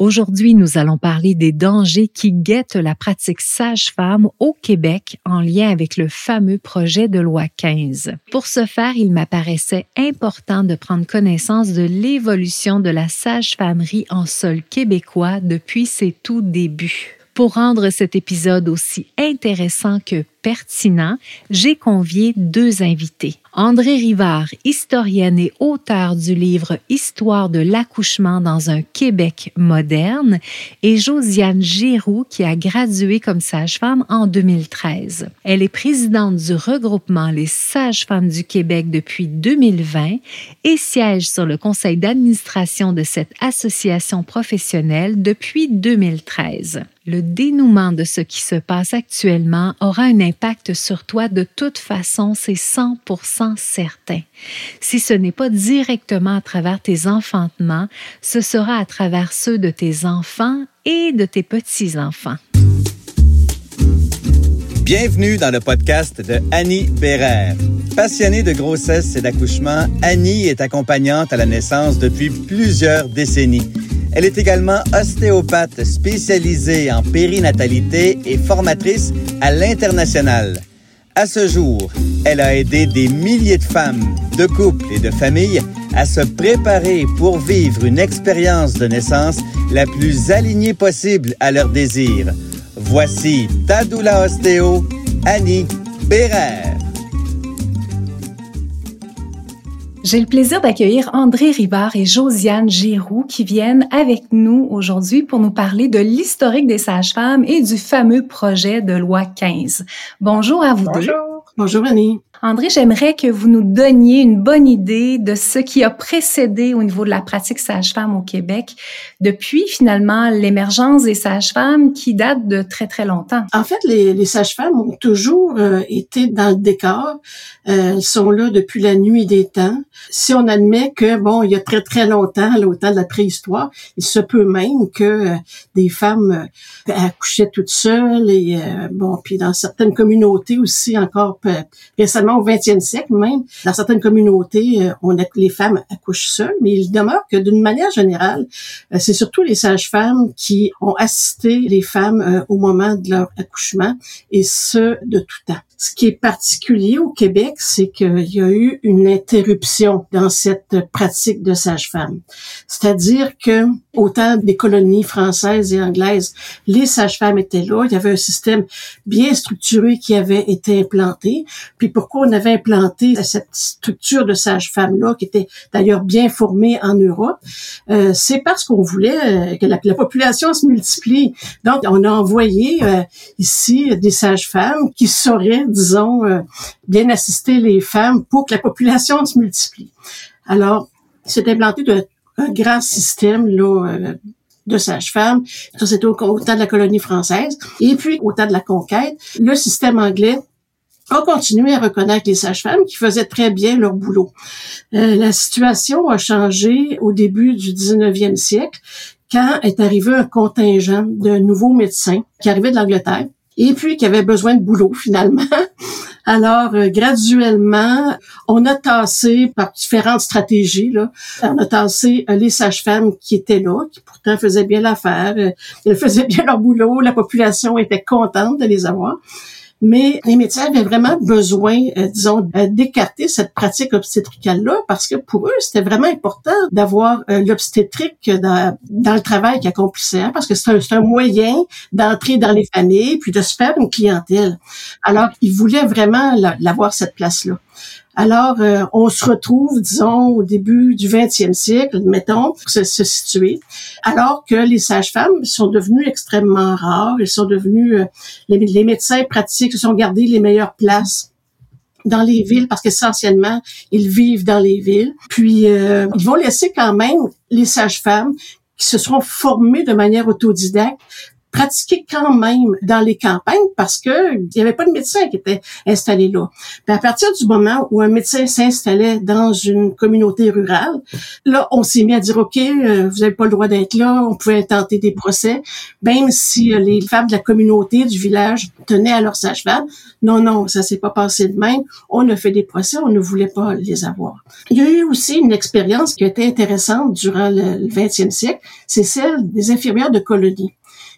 Aujourd'hui, nous allons parler des dangers qui guettent la pratique sage-femme au Québec en lien avec le fameux projet de loi 15. Pour ce faire, il m'apparaissait important de prendre connaissance de l'évolution de la sage-famerie en sol québécois depuis ses tout débuts. Pour rendre cet épisode aussi intéressant que pertinent, j'ai convié deux invités. André Rivard, historienne et auteur du livre Histoire de l'accouchement dans un Québec moderne, et Josiane Giroux, qui a gradué comme sage-femme en 2013. Elle est présidente du regroupement Les Sages-Femmes du Québec depuis 2020 et siège sur le conseil d'administration de cette association professionnelle depuis 2013. Le dénouement de ce qui se passe actuellement aura un sur toi de toute façon, c'est 100% certain. Si ce n'est pas directement à travers tes enfantements, ce sera à travers ceux de tes enfants et de tes petits-enfants. Bienvenue dans le podcast de Annie Bérère. Passionnée de grossesse et d'accouchement, Annie est accompagnante à la naissance depuis plusieurs décennies. Elle est également ostéopathe spécialisée en périnatalité et formatrice à l'international. À ce jour, elle a aidé des milliers de femmes, de couples et de familles à se préparer pour vivre une expérience de naissance la plus alignée possible à leurs désirs. Voici Tadoula Ostéo, Annie Bérère. J'ai le plaisir d'accueillir André Rivard et Josiane Giroux qui viennent avec nous aujourd'hui pour nous parler de l'historique des sages-femmes et du fameux projet de loi 15. Bonjour à vous Bonjour. deux. Bonjour Annie. André, j'aimerais que vous nous donniez une bonne idée de ce qui a précédé au niveau de la pratique sage-femme au Québec depuis finalement l'émergence des sages-femmes qui date de très très longtemps. En fait, les, sages-femmes ont toujours euh, été dans le décor. Euh, elles sont là depuis la nuit des temps. Si on admet que bon, il y a très très longtemps, au temps de la préhistoire, il se peut même que euh, des femmes euh, accouchaient toutes seules et bon, puis dans certaines communautés aussi encore euh, au 20e siècle même, dans certaines communautés, euh, on a, les femmes accouchent seules, mais il demeure que d'une manière générale, euh, c'est surtout les sages-femmes qui ont assisté les femmes euh, au moment de leur accouchement, et ce, de tout temps. Ce qui est particulier au Québec, c'est qu'il y a eu une interruption dans cette pratique de sage-femme. C'est-à-dire que, au temps des colonies françaises et anglaises, les sages-femmes étaient là, il y avait un système bien structuré qui avait été implanté. Puis on avait implanté cette structure de sage-femme-là, qui était d'ailleurs bien formée en Europe, euh, c'est parce qu'on voulait euh, que la, la population se multiplie. Donc, on a envoyé euh, ici des sages-femmes qui sauraient, disons, bien assister les femmes pour que la population se multiplie. Alors, c'est implanté un grand système là, de sages-femmes. Ça, c'était au temps de la colonie française. Et puis, au temps de la conquête, le système anglais a continué à reconnaître les sages-femmes qui faisaient très bien leur boulot. Euh, la situation a changé au début du 19e siècle quand est arrivé un contingent de nouveaux médecins qui arrivaient de l'Angleterre et puis qui avaient besoin de boulot finalement. Alors, euh, graduellement, on a tassé par différentes stratégies, là, on a tassé euh, les sages-femmes qui étaient là, qui pourtant faisaient bien l'affaire, euh, elles faisaient bien leur boulot, la population était contente de les avoir. Mais les médecins avaient vraiment besoin, euh, disons, euh, d'écarter cette pratique obstétricale-là parce que pour eux, c'était vraiment important d'avoir euh, l'obstétrique dans, le travail qu'ils accomplissaient hein, parce que c'est un, un moyen d'entrer dans les familles puis de se faire une clientèle. Alors, ils voulaient vraiment la- l'avoir cette place-là. Alors, euh, on se retrouve, disons, au début du 20e siècle, mettons, pour se, situer, alors que les sages-femmes sont devenues extrêmement rares. Elles sont devenues, euh, les, les médecins pratiques se sont gardés les meilleures places dans les villes parce qu'essentiellement, ils vivent dans les villes. Puis, euh, ils vont laisser quand même les sages-femmes qui se seront formées de manière autodidacte pratiquer quand même dans les campagnes parce que il y avait pas de médecin qui était installé là. Puis à partir du moment où un médecin s'installait dans une communauté rurale, là, on s'est mis à dire, OK, euh, vous n'avez pas le droit d'être là, on pouvait tenter des procès, même si euh, les femmes de la communauté du village tenaient à leur sage-femme. Non, non, ça s'est pas passé de même. On a fait des procès, on ne voulait pas les avoir. Il y a eu aussi une expérience qui a été intéressante durant le 20e siècle, c'est celle des infirmières de colonie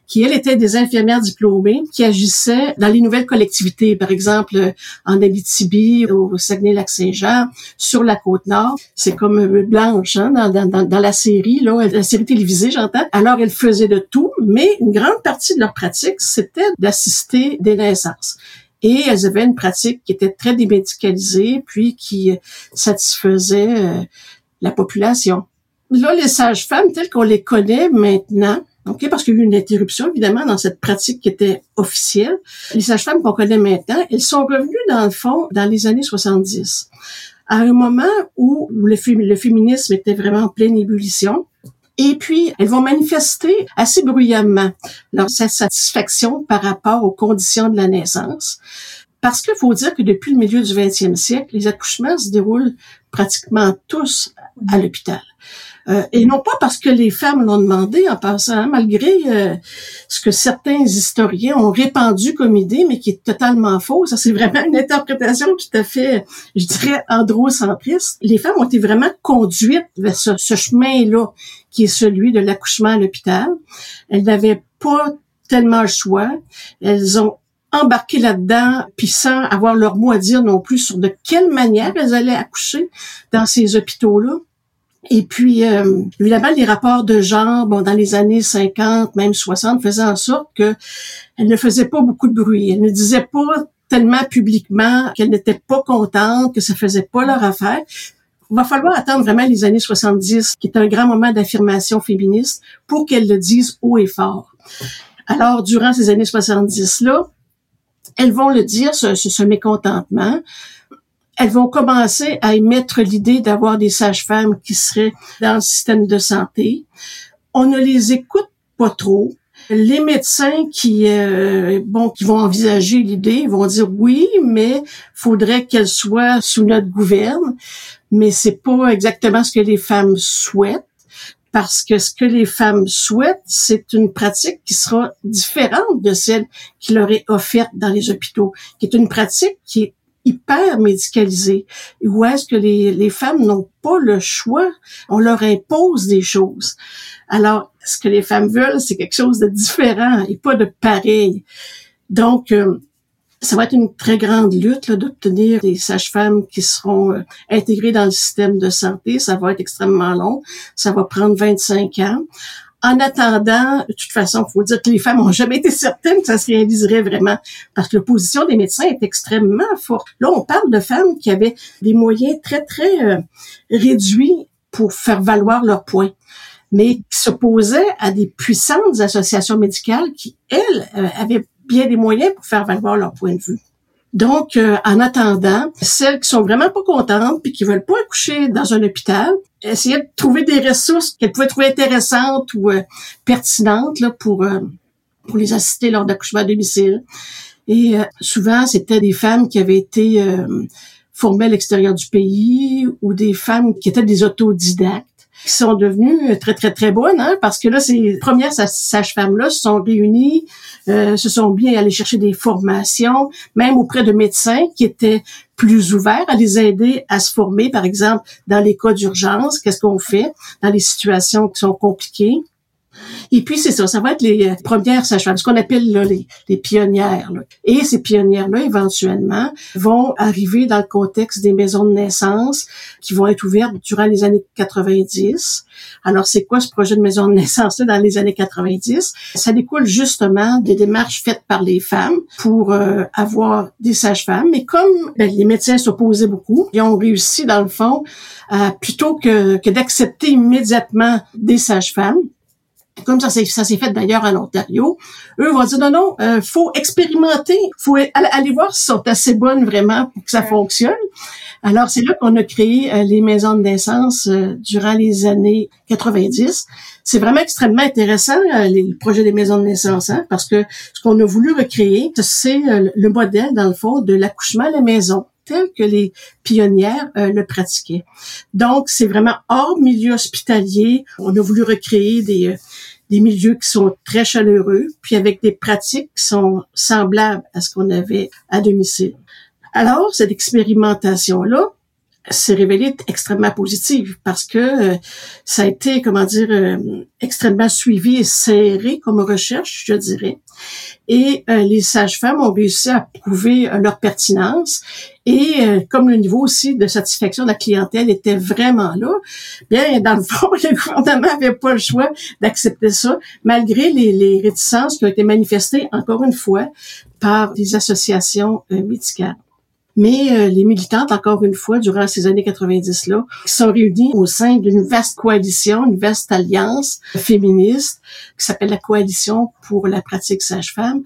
qui, elles, étaient des infirmières diplômées qui agissaient dans les nouvelles collectivités, par exemple en Abitibi, au Saguenay-Lac-Saint-Jean, sur la Côte-Nord. C'est comme euh, Blanche hein, dans, dans, dans, la série, là, la série télévisée, j'entends. Alors, elles faisaient de tout, mais une grande partie de leur pratique, c'était d'assister des naissances. Et elles avaient une pratique qui était très démédicalisée, puis qui satisfaisait euh, la population. Là, les sages-femmes telles qu'on les connaît maintenant, OK, parce qu'il y a eu une interruption, évidemment, dans cette pratique qui était officielle. Les sages-femmes qu'on connaît maintenant, elles sont revenues, dans le fond, dans les années 70. À un moment où le, féminisme était vraiment en pleine ébullition. Et puis, elles vont manifester assez bruyamment leur satisfaction par rapport aux conditions de la naissance. Parce qu'il faut dire que depuis le milieu du 20e siècle, les accouchements se déroulent pratiquement tous à l'hôpital. Euh, et non pas parce que les femmes l'ont demandé en passant, malgré euh, ce que certains historiens ont répandu comme idée, mais qui est totalement faux. Ça, c'est vraiment une interprétation tout à fait, je dirais, androcentriste. Les femmes ont été vraiment conduites vers ce, ce chemin-là, qui est celui de l'accouchement à l'hôpital. Elles n'avaient pas tellement le choix. Elles ont embarqué là-dedans, puis sans avoir leur mot à dire non plus sur de quelle manière elles allaient accoucher dans ces hôpitaux-là. Et puis, euh, évidemment, les rapports de genre, bon, dans les années 50, même 60, faisaient en sorte que elle ne faisait pas beaucoup de bruit. Elle ne disait pas tellement publiquement qu'elle n'était pas contente, que ça faisait pas leur affaire. Il va falloir attendre vraiment les années 70, qui est un grand moment d'affirmation féministe, pour qu'elle le dise haut et fort. Alors, durant ces années 70-là, elles vont le dire, ce, ce mécontentement elles vont commencer à émettre l'idée d'avoir des sages-femmes qui seraient dans le système de santé. On ne les écoute pas trop. Les médecins qui euh, bon qui vont envisager l'idée vont dire oui, mais faudrait qu'elle soit sous notre gouverne, mais c'est pas exactement ce que les femmes souhaitent parce que ce que les femmes souhaitent, c'est une pratique qui sera différente de celle qui leur est offerte dans les hôpitaux, qui est une pratique qui est hyper médicalisé, où est-ce que les, les femmes n'ont pas le choix, on leur impose des choses. Alors, ce que les femmes veulent, c'est quelque chose de différent et pas de pareil. Donc, euh, ça va être une très grande lutte d'obtenir des sages-femmes qui seront euh, intégrées dans le système de santé. Ça va être extrêmement long. Ça va prendre 25 ans. En attendant, de toute façon, il faut dire que les femmes ont jamais été certaines que ça se réaliserait vraiment, parce que l'opposition des médecins est extrêmement forte. Là, on parle de femmes qui avaient des moyens très, très euh, réduits pour faire valoir leurs points mais qui s'opposaient à des puissantes associations médicales qui, elles, euh, avaient bien des moyens pour faire valoir leur point de vue. Donc, euh, en attendant, celles qui sont vraiment pas contentes puis qui veulent pas accoucher dans un hôpital, essayer de trouver des ressources qu'elles pouvaient trouver intéressantes ou euh, pertinentes là, pour euh, pour les assister lors d'accouchement à domicile. Et souvent, c'était des femmes qui avaient été formées à l'extérieur du pays ou des femmes qui étaient des autodidactes qui sont devenues très, très, très bonnes, hein, parce que là, ces premières sages-femmes-là se sont réunies, euh, se sont bien allées chercher des formations, même auprès de médecins qui étaient plus ouverts à les aider à se former, par exemple, dans les cas d'urgence, qu'est-ce qu'on fait dans les situations qui sont compliquées. Et puis, c'est ça, ça va être les euh, premières sages-femmes, ce qu'on appelle là, les, les pionnières. Et ces pionnières-là, éventuellement, vont arriver dans le contexte des maisons de naissance qui vont être ouvertes durant les années 90. Alors, c'est quoi ce projet de maison de naissance-là dans les années 90? Ça découle justement des démarches faites par les femmes pour euh, avoir des sages-femmes. Mais comme ben, les médecins s'opposaient beaucoup, ils ont réussi, dans le fond, à, plutôt que, que d'accepter immédiatement des sages-femmes, comme ça, ça s'est fait d'ailleurs en Ontario, eux vont dire non, non, euh, faut expérimenter, faut aller voir si sont assez bonnes vraiment pour que ça fonctionne. Alors, c'est là qu'on a créé euh, les maisons de naissance euh, durant les années 90. C'est vraiment extrêmement intéressant, euh, les, le projet des maisons de naissance, hein, parce que ce qu'on a voulu recréer, c'est le modèle, dans le fond, de l'accouchement à la maison tel que les pionnières le pratiquaient. Donc, c'est vraiment hors milieu hospitalier. On a voulu recréer des, des milieux qui sont très chaleureux, puis avec des pratiques qui sont semblables à ce qu'on avait à domicile. Alors, cette expérimentation-là s'est révélée extrêmement positive parce que euh, ça a été, comment dire, euh, extrêmement suivi et serré comme recherche, je dirais. Et euh, les sages-femmes ont réussi à prouver leur pertinence. Et comme le niveau aussi de satisfaction de la clientèle était vraiment là, bien, dans le fond, le gouvernement n'avait pas le choix d'accepter ça, malgré les, les réticences qui ont été manifestées, encore une fois, par des associations médicales. Mais euh, les militantes, encore une fois, durant ces années 90-là, sont réunies au sein d'une vaste coalition, une vaste alliance féministe qui s'appelle la Coalition pour la pratique sage-femme,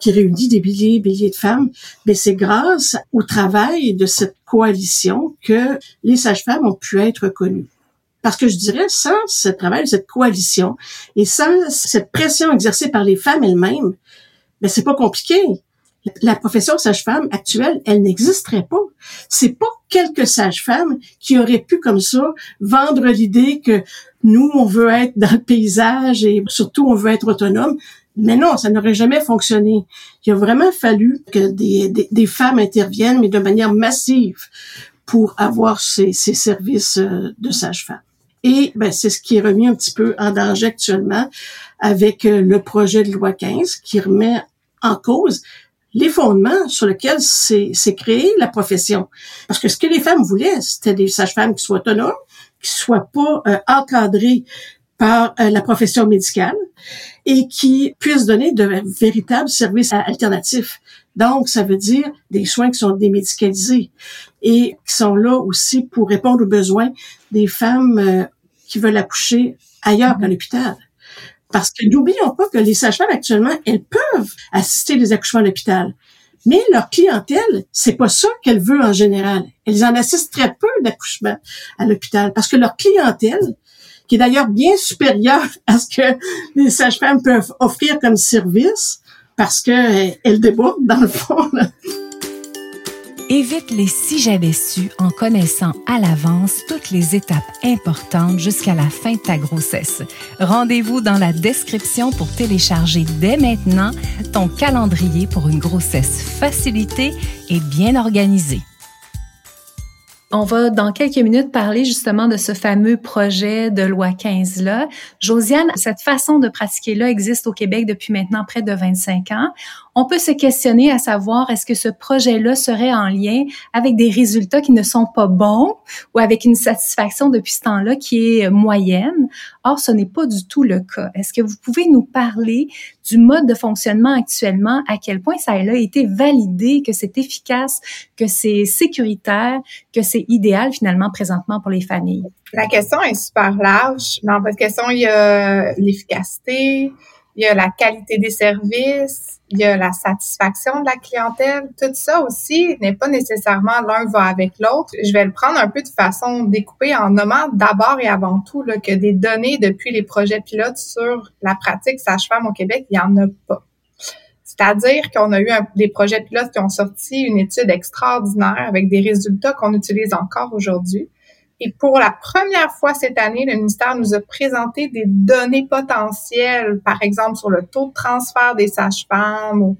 qui réunit des milliers et milliers de femmes. Mais c'est grâce au travail de cette coalition que les sages-femmes ont pu être reconnues. Parce que je dirais, sans ce travail, cette coalition, et sans cette pression exercée par les femmes elles-mêmes, ben c'est pas compliqué la profession sage-femme actuelle, elle n'existerait pas. C'est pas quelques sages-femmes qui auraient pu comme ça vendre l'idée que nous, on veut être dans le paysage et surtout on veut être autonome. Mais non, ça n'aurait jamais fonctionné. Il a vraiment fallu que des, des, femmes interviennent, mais de manière massive, pour avoir ces, ces services euh, de sage-femme. Et ben, c'est ce qui est remis un petit peu en danger actuellement avec euh, le projet de loi 15 qui remet en cause les fondements sur lesquels s'est créée la profession. Parce que ce que les femmes voulaient, c'était des sages-femmes qui soient autonomes, qui soient pas euh, encadrées par euh, la profession médicale et qui puissent donner de véritables services alternatifs. Donc, ça veut dire des soins qui sont démédicalisés et qui sont là aussi pour répondre aux besoins des femmes euh, qui veulent accoucher ailleurs qu'à l'hôpital. Parce que n'oublions pas que les sages-femmes actuellement, elles peuvent assister les accouchements à l'hôpital. Mais leur clientèle, c'est pas ça qu'elle veut en général. Elles en assistent très peu d'accouchements à l'hôpital parce que leur clientèle, qui est d'ailleurs bien supérieure à ce que les sages-femmes peuvent offrir comme service, parce qu'elles eh, débordent dans le fond. Évite les si j'avais su en connaissant à l'avance toutes les étapes importantes jusqu'à la fin de ta grossesse. Rendez-vous dans la description pour télécharger dès maintenant ton calendrier pour une grossesse facilitée et bien organisée. On va dans quelques minutes parler justement de ce fameux projet de loi 15-là. Josiane, cette façon de pratiquer-là existe au Québec depuis maintenant près de 25 ans on peut se questionner à savoir est-ce que ce projet-là serait en lien avec des résultats qui ne sont pas bons ou avec une satisfaction depuis ce temps-là qui est moyenne. Or, ce n'est pas du tout le cas. Est-ce que vous pouvez nous parler du mode de fonctionnement actuellement, à quel point ça a été validé, que c'est efficace, que c'est sécuritaire, que c'est idéal finalement présentement pour les familles? La question est super large. Dans votre question, il y a l'efficacité, il y a la qualité des services, il y a la satisfaction de la clientèle. Tout ça aussi n'est pas nécessairement l'un va avec l'autre. Je vais le prendre un peu de façon découpée en nommant d'abord et avant tout là, que des données depuis les projets pilotes sur la pratique sage-femme au Québec, il n'y en a pas. C'est-à-dire qu'on a eu des projets pilotes qui ont sorti une étude extraordinaire avec des résultats qu'on utilise encore aujourd'hui. Et pour la première fois cette année, le ministère nous a présenté des données potentielles, par exemple sur le taux de transfert des sages-femmes,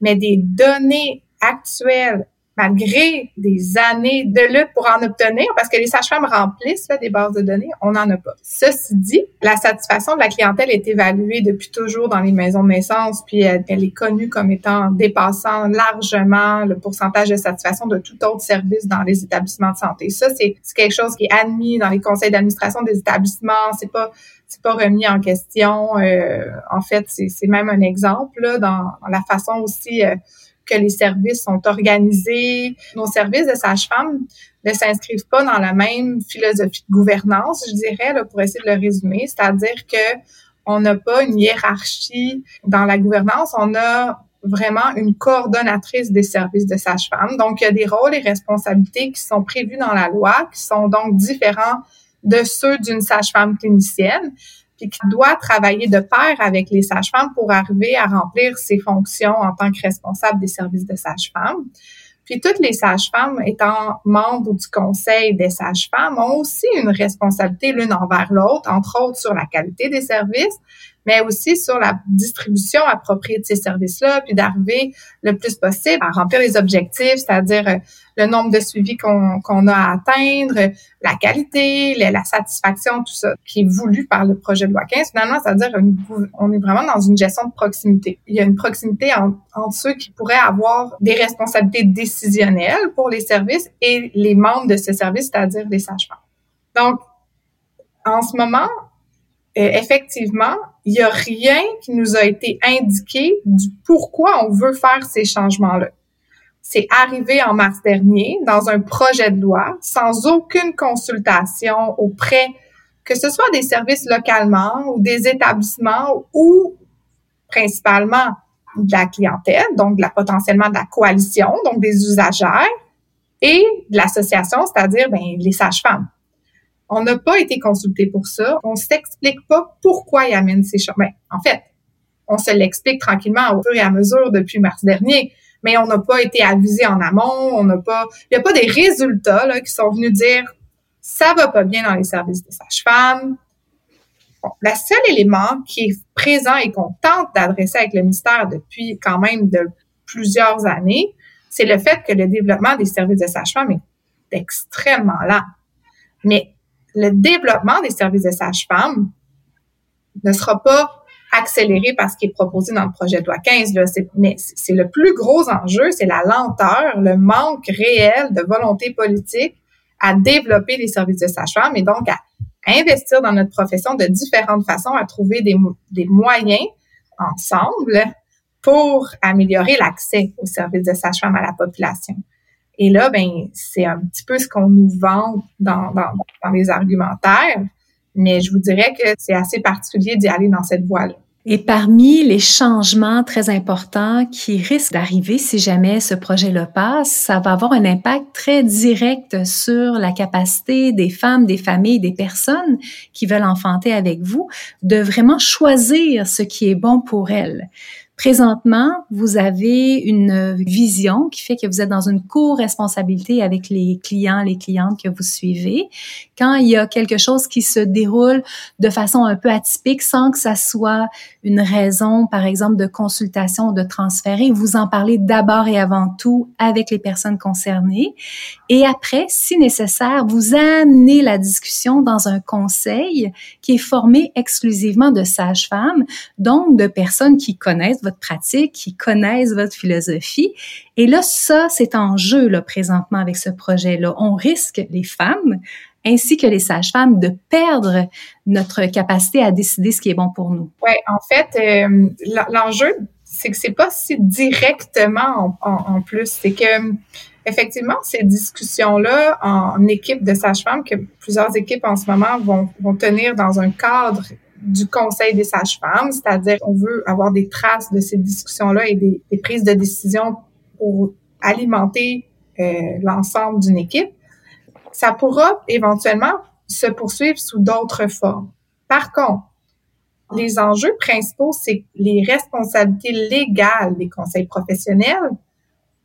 mais des données actuelles malgré des années de lutte pour en obtenir, parce que les sages-femmes remplissent des bases de données, on n'en a pas. Ceci dit, la satisfaction de la clientèle est évaluée depuis toujours dans les maisons de naissance, puis elle, est connue comme étant dépassant largement le pourcentage de satisfaction de tout autre service dans les établissements de santé. Ça, c'est quelque chose qui est admis dans les conseils d'administration des établissements. C'est pas c'est pas remis en question. Euh, en fait, c'est même un exemple là, dans, la façon aussi euh, que les services sont organisés. Nos services de sage-femme ne s'inscrivent pas dans la même philosophie de gouvernance, je dirais, là, pour essayer de le résumer. C'est-à-dire que On n'a pas une hiérarchie dans la gouvernance. On a vraiment une coordonnatrice des services de sage-femme. Donc, il y a des rôles et responsabilités qui sont prévus dans la loi, qui sont donc différents de ceux d'une sage-femme clinicienne, puis qui doit travailler de pair avec les sages-femmes pour arriver à remplir ses fonctions en tant que responsable des services de sage-femme. Puis toutes les sages-femmes étant membres du conseil des sages-femmes ont aussi une responsabilité l'une envers l'autre, entre autres sur la qualité des services, mais aussi sur la distribution appropriée de ces services-là, puis d'arriver le plus possible à remplir les objectifs, c'est-à-dire euh, le nombre de suivis qu'on a à atteindre, la qualité, la, satisfaction, tout ça, qui est voulu par le projet de loi 15. Finalement, c'est-à-dire on est vraiment dans une gestion de proximité. Il y a une proximité entre ceux qui pourraient avoir des responsabilités décisionnelles pour les services et les membres de ces services, c'est-à-dire les sages-femmes. Donc, en ce moment, euh, effectivement, il n'y a rien qui nous a été indiqué du pourquoi on veut faire ces changements-là. C'est arrivé en mars dernier dans un projet de loi sans aucune consultation auprès que ce soit des services localement ou des établissements ou principalement de la clientèle, donc de la, potentiellement de la coalition, donc des usagères, et de l'association, c'est-à-dire ben, les sages-femmes. On n'a pas été consulté pour ça. On s'explique pas pourquoi il amène ces chemins. Ben, en fait, on se l'explique tranquillement au fur et à mesure depuis mars dernier, mais on n'a pas été avisé en amont. On n'a pas, il n'y a pas des résultats là, qui sont venus dire ça va pas bien dans les services de sages-femmes. Bon, le seul élément qui est présent et qu'on tente d'adresser avec le ministère depuis quand même de plusieurs années, c'est le fait que le développement des services de sages-femmes est extrêmement lent. Mais le développement des services de sage-femme ne sera pas accéléré par ce qui est proposé dans le projet de loi 15. Là. Mais c'est le plus gros enjeu, c'est la lenteur, le manque réel de volonté politique à développer les services de sage-femme et donc à investir dans notre profession de différentes façons, à trouver des, des moyens ensemble pour améliorer l'accès aux services de sage-femme à la population. Et là, ben, c'est un petit peu ce qu'on nous vend dans, dans, les argumentaires, mais je vous dirais que c'est assez particulier d'y aller dans cette voie-là. Et parmi les changements très importants qui risquent d'arriver si jamais ce projet-là passe, ça va avoir un impact très direct sur la capacité des femmes, des familles, des personnes qui veulent enfanter avec vous de vraiment choisir ce qui est bon pour elles. Présentement, vous avez une vision qui fait que vous êtes dans une co-responsabilité avec les clients, les clientes que vous suivez. Quand il y a quelque chose qui se déroule de façon un peu atypique sans que ça soit une raison, par exemple, de consultation ou de transférer, vous en parlez d'abord et avant tout avec les personnes concernées. Et après, si nécessaire, vous amenez la discussion dans un conseil qui est formé exclusivement de sages-femmes, donc de personnes qui connaissent votre pratique, qui connaissent votre philosophie. Et là, ça, c'est en jeu là, présentement avec ce projet-là. On risque, les femmes, ainsi que les sages-femmes, de perdre notre capacité à décider ce qui est bon pour nous. Oui, en fait, euh, l'enjeu, c'est que c'est pas si directement en, plus. C'est que effectivement, ces discussions-là en équipe de sages-femmes, que plusieurs équipes en ce moment vont, vont tenir dans un cadre du Conseil des sages-femmes, c'est-à-dire on veut avoir des traces de ces discussions-là et des, prises de décision pour alimenter euh, l'ensemble d'une équipe. Ça pourra éventuellement se poursuivre sous d'autres formes. Par contre, les enjeux principaux, c'est les responsabilités légales des conseils professionnels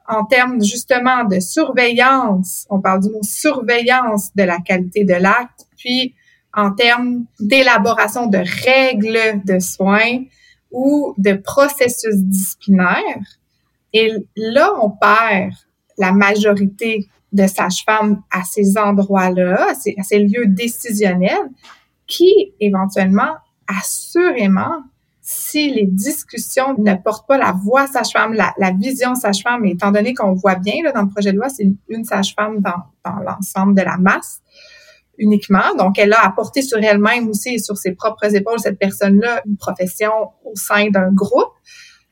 en termes justement de surveillance. On parle du mot surveillance de la qualité de l'acte, puis en termes d'élaboration de règles de soins ou de processus disciplinaires. Et là, on perd la majorité de sages-femmes à ces endroits-là, à ces, lieux décisionnels, qui éventuellement, assurément, si les discussions ne portent pas la voix sage-femme, la, vision sage-femme, étant donné qu'on voit bien là, dans le projet de loi, c'est une, sage-femme dans, dans l'ensemble de la masse, uniquement. Donc, elle a apporté sur elle-même aussi et sur ses propres épaules, cette personne-là, une profession au sein d'un groupe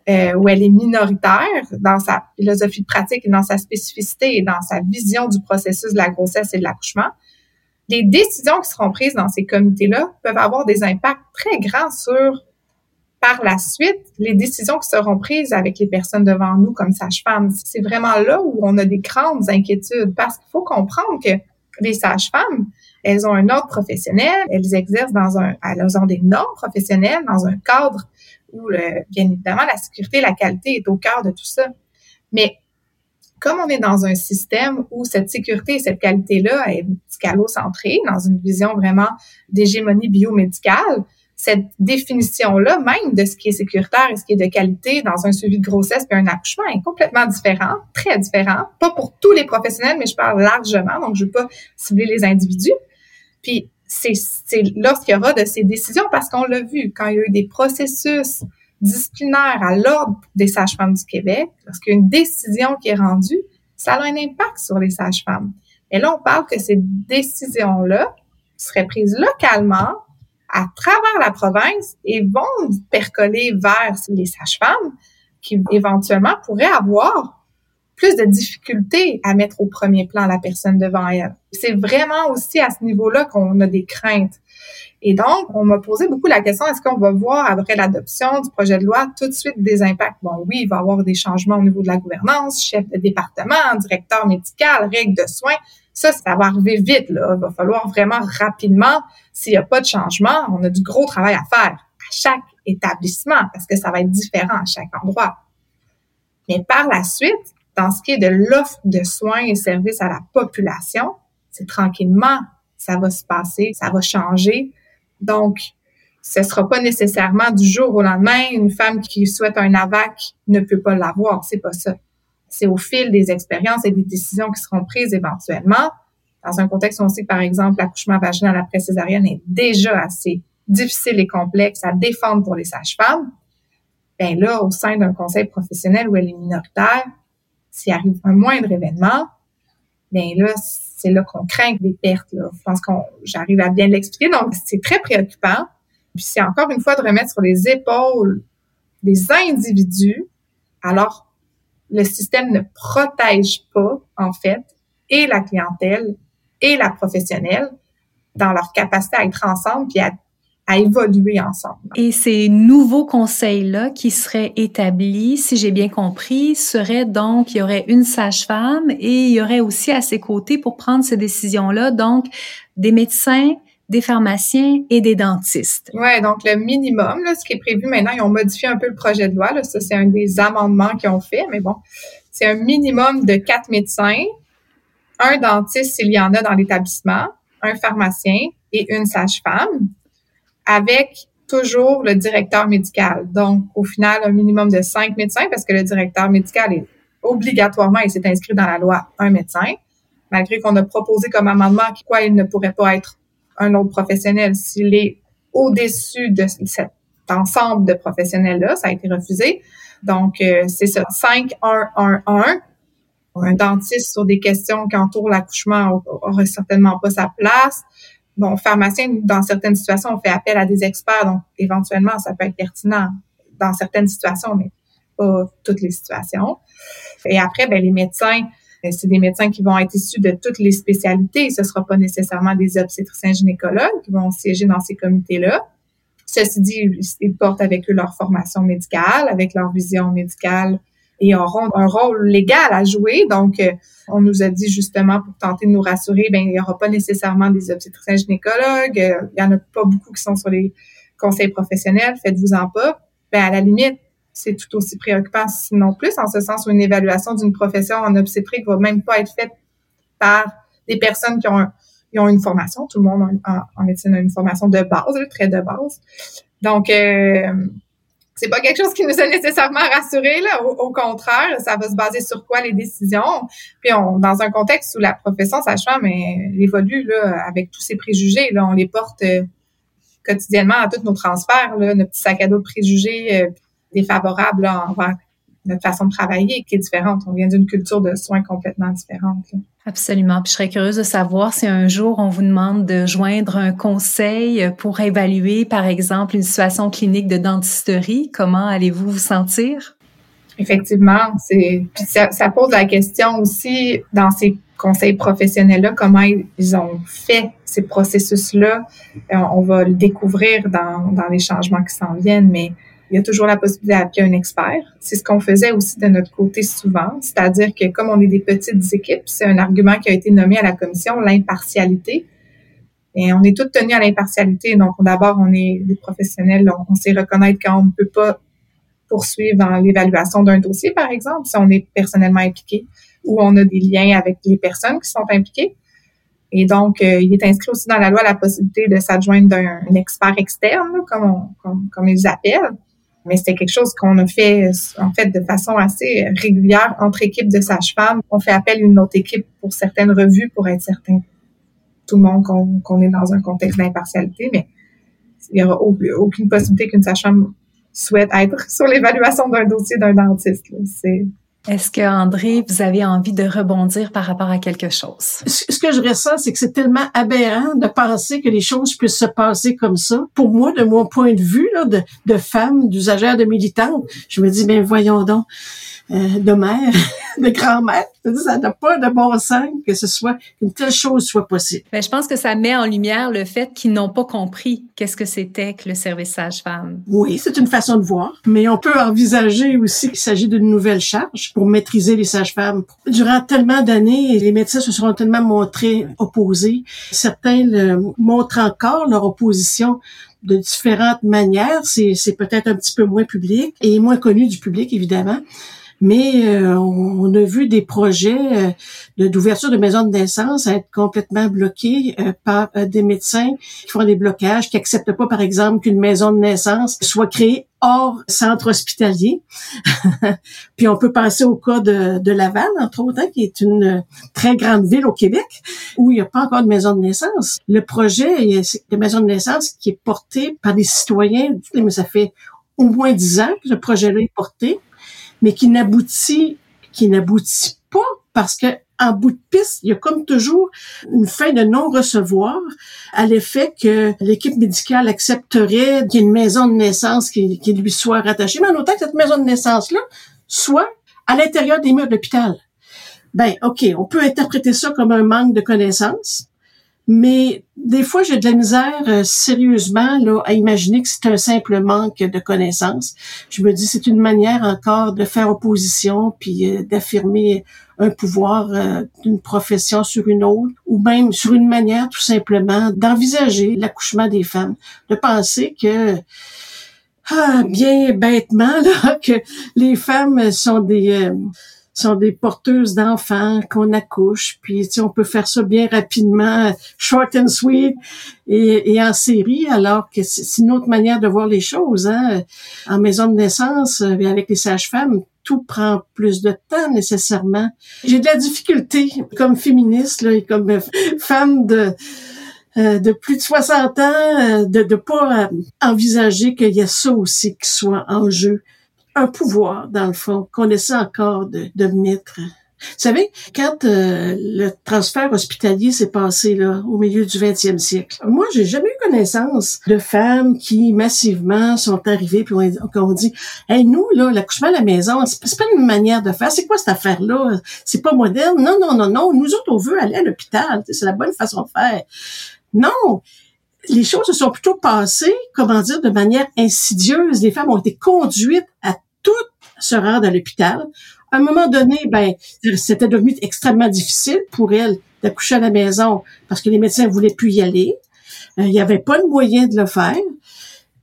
euh, où elle est minoritaire dans sa philosophie de pratique et dans sa spécificité et dans sa vision du processus de la grossesse et de l'accouchement. les décisions qui seront prises dans ces comités-là peuvent avoir des impacts très grands sur, par la suite, les décisions qui seront prises avec les personnes devant nous comme sages-femmes. C'est vraiment là où on a des grandes inquiétudes parce qu'il faut comprendre que les sages-femmes, elles ont un ordre professionnel, elles exercent dans un, elles ont des normes professionnelles dans un cadre où, bien évidemment, la sécurité la qualité est au cœur de tout ça. Mais comme on est dans un système où cette sécurité et cette qualité-là est médicalo-centrée, dans une vision vraiment d'hégémonie biomédicale, cette définition-là, même de ce qui est sécuritaire et ce qui est de qualité dans un suivi de grossesse et un accouchement est complètement différent, très différent. Pas pour tous les professionnels, mais je parle largement, donc je ne veux pas cibler les individus. Puis c'est lorsqu'il y aura de ces décisions, parce qu'on l'a vu, quand il y a eu des processus disciplinaire à l'ordre des sages-femmes du Québec, lorsqu'il y a une décision qui est rendue, ça a un impact sur les sages-femmes. Et là, on parle que ces décisions-là seraient prises localement à travers la province et vont percoler vers les sages-femmes qui éventuellement pourraient avoir plus de difficultés à mettre au premier plan la personne devant elle. C'est vraiment aussi à ce niveau-là qu'on a des craintes. Et donc, on m'a posé beaucoup la question, est-ce qu'on va voir après l'adoption du projet de loi tout de suite des impacts? Bon, oui, il va y avoir des changements au niveau de la gouvernance, chef de département, directeur médical, règles de soins. Ça, ça va arriver vite. Là. Il va falloir vraiment rapidement, s'il n'y a pas de changement, on a du gros travail à faire à chaque établissement parce que ça va être différent à chaque endroit. Mais par la suite, dans ce qui est de l'offre de soins et services à la population, c'est tranquillement, ça va se passer, ça va changer donc, ce sera pas nécessairement du jour au lendemain. Une femme qui souhaite un AVAC ne peut pas l'avoir. C'est pas ça. C'est au fil des expériences et des décisions qui seront prises éventuellement. Dans un contexte où on sait par exemple, l'accouchement vaginal après césarienne est déjà assez difficile et complexe à défendre pour les sages-femmes. Ben là, au sein d'un conseil professionnel où elle est minoritaire, s'il arrive un moindre événement, ben là, c'est là qu'on craint des pertes. Là. Je pense qu'on j'arrive à bien l'expliquer. Donc, c'est très préoccupant. Puis c'est encore une fois de remettre sur les épaules des individus. Alors, le système ne protège pas, en fait, et la clientèle et la professionnelle dans leur capacité à être ensemble puis à à évoluer ensemble. Et ces nouveaux conseils-là qui seraient établis, si j'ai bien compris, seraient donc, il y aurait une sage-femme et il y aurait aussi à ses côtés pour prendre ces décisions-là, donc des médecins, des pharmaciens et des dentistes. Ouais, donc le minimum, là, ce qui est prévu maintenant, ils ont modifié un peu le projet de loi. Là, ça, c'est un des amendements qu'ils ont fait, mais bon, c'est un minimum de quatre médecins, un dentiste s'il y en a dans l'établissement, un pharmacien et une sage-femme avec toujours le directeur médical. Donc, au final, un minimum de cinq médecins parce que le directeur médical est obligatoirement, et c'est inscrit dans la loi, un médecin, malgré qu'on a proposé comme amendement quoi il ne pourrait pas être un autre professionnel s'il est au-dessus de cet ensemble de professionnels-là. Ça a été refusé. Donc, euh, c'est ça, 5, 1, 1, 1. Un dentiste sur des questions qui entourent l'accouchement aurait certainement pas sa place bon, pharmacien, dans certaines situations, on fait appel à des experts, donc éventuellement, ça peut être pertinent dans certaines situations, mais pas toutes les situations. Et après, ben, les médecins, euh, c'est des médecins qui vont être issus de toutes les spécialités. Ce ne sera pas nécessairement des obstétriciens gynécologues qui vont siéger dans ces comités-là. Ceci dit, ils portent avec eux leur formation médicale, avec leur vision médicale et auront un rôle légal à jouer. Donc, euh, on nous a dit justement pour tenter de nous rassurer, ben il n'y aura pas nécessairement des obstétriciens gynécologues, euh, il y en a pas beaucoup qui sont sur les conseils professionnels, faites-vous-en pas. Ben à la limite, c'est tout aussi préoccupant, sinon plus, en ce sens où une évaluation d'une profession en obstétrique va même pas être faite par des personnes qui ont, ont une formation. Tout le monde en, médecine a une formation de base, très de base. Donc, euh, c'est pas quelque chose qui nous a nécessairement rassurés. Là. Au, contraire, ça va se baser sur quoi les décisions? Puis on, dans un contexte où la profession sage-femme évolue là, avec tous ces préjugés, là, on les porte euh, quotidiennement à tous nos transferts, là, notre petit sac à dos préjugés euh, défavorables là, envers notre façon de travailler qui est différente. On vient d'une culture de soins complètement différente. Absolument. Puis je serais curieuse de savoir si un jour on vous demande de joindre un conseil pour évaluer, par exemple, une situation clinique de dentisterie, comment allez-vous vous sentir? Effectivement, c'est ça, ça, pose la question aussi dans ces conseils professionnels-là, comment ils ont fait ces processus-là. Euh, on va le découvrir dans, dans les changements qui s'en viennent, mais il y a toujours la possibilité d'appeler un expert. C'est ce qu'on faisait aussi de notre côté souvent, c'est-à-dire que comme on est des petites équipes, c'est un argument qui a été nommé à la commission, l'impartialité. Et on est tous tenus à l'impartialité. Donc, d'abord, on est des professionnels, on, sait reconnaître qu'on ne peut pas poursuivre dans l'évaluation d'un dossier, par exemple, si on est personnellement impliqué ou on a des liens avec les personnes qui sont impliquées. Et donc, euh, il est inscrit aussi dans la loi la possibilité de s'adjoindre d'un expert externe, comme, comme, comme ils appellent. Mais c'était quelque chose qu'on a fait, en fait, de façon assez régulière entre équipes de sages-femmes. On fait appel à une autre équipe pour certaines revues pour être certain, tout le monde, qu'on est dans un contexte d'impartialité. Mais il n'y aura aucune possibilité qu'une sage-femme souhaite être sur l'évaluation d'un dossier d'un dentiste. C'est est-ce que André, vous avez envie de rebondir par rapport à quelque chose? Ce que je ressens, c'est que c'est tellement aberrant de penser que les choses puissent se passer comme ça. Pour moi, de mon point de vue là, de, de femme, d'usagère, de militante, je me dis, ben voyons donc. Euh, de mère, de grand-mère. Ça n'a pas de bon sens que ce soit qu'une telle chose soit possible. Ben, je pense que ça met en lumière le fait qu'ils n'ont pas compris qu'est-ce que c'était que le service sage-femme. Oui, c'est une façon de voir, mais on peut envisager aussi qu'il s'agit d'une nouvelle charge pour maîtriser les sages-femmes. Durant tellement d'années, les médecins se sont tellement montrés opposés. Certains le montrent encore leur opposition de différentes manières. C'est peut-être un petit peu moins public et moins connu du public, évidemment mais euh, on a vu des projets euh, d'ouverture de maisons de naissance être complètement bloqués euh, par des médecins qui font des blocages, qui acceptent pas, par exemple, qu'une maison de naissance soit créée hors centre hospitalier. Puis on peut penser au cas de, de Laval, entre autres, hein, qui est une très grande ville au Québec, où il n'y a pas encore de maison de naissance. Le projet de maison de naissance qui est porté par des citoyens, mais ça fait au moins dix ans que ce projet-là est porté mais qui n'aboutit, qui n'aboutit pas parce que en bout de piste, il y a comme toujours une fin de non-recevoir à l'effet que l'équipe médicale accepterait qu'il y ait une maison de naissance qui, lui soit rattachée, mais en autant que cette maison de naissance-là soit à l'intérieur des murs de l'hôpital. Ben, OK, on peut interpréter ça comme un manque de connaissances, mais des fois, j'ai de la misère euh, sérieusement là, à imaginer que c'est un simple manque de connaissances. Je me dis c'est une manière encore de faire opposition puis euh, d'affirmer un pouvoir euh, d'une profession sur une autre, ou même sur une manière tout simplement d'envisager l'accouchement des femmes, de penser que ah, bien bêtement là, que les femmes sont des sont des porteuses d'enfants qu'on accouche, puis on peut faire ça bien rapidement, short and sweet et, en série, alors que c'est une autre manière de voir les choses. Hein. En maison de naissance, euh, avec les sages-femmes, tout prend plus de temps nécessairement. J'ai de la difficulté comme féministe et comme euh, femme de euh, de plus de 60 ans, de ne pas envisager qu'il y a ça aussi qui soit en jeu un pouvoir, dans le fond, qu'on essaie encore de, de mettre. Vous savez, quand euh, le transfert hospitalier s'est passé là au milieu du 20e siècle, moi, j'ai jamais eu connaissance de femmes qui massivement sont arrivées puis on, dit, hey, nous là, l'accouchement à la maison, c'est pas une manière de faire. C'est quoi cette affaire-là? C'est pas moderne. Non, non, non, non. Nous autres, on veut aller à l'hôpital. C'est la bonne façon de faire. Non, les choses se sont plutôt passées, comment dire, de manière insidieuse. Les femmes ont été conduites à se rendre à l'hôpital. À un moment donné, ben, c'était devenu extrêmement difficile pour elles d'accoucher à la maison parce que les médecins voulaient plus y aller. Euh, il n'y avait pas de moyen de le faire.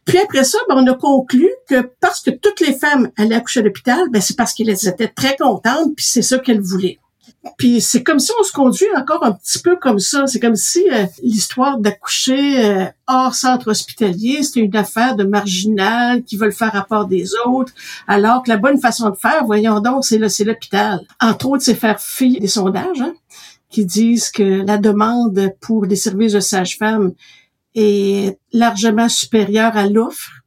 Puis après ça, ben, on a conclu que parce que toutes les femmes allaient accoucher à l'hôpital, ben, c'est parce qu'elles étaient très contentes, puis c'est ça qu'elles voulaient. Puis c'est comme si on se conduit encore un petit peu comme ça. C'est comme si euh, l'histoire d'accoucher euh, hors centre hospitalier, c'était une affaire de marginal qui veulent faire rapport des autres, alors que la bonne façon de faire, voyons donc, c'est l'hôpital. Entre autres, c'est faire fi des sondages hein, qui disent que la demande pour des services de sage-femme est largement supérieure à l'offre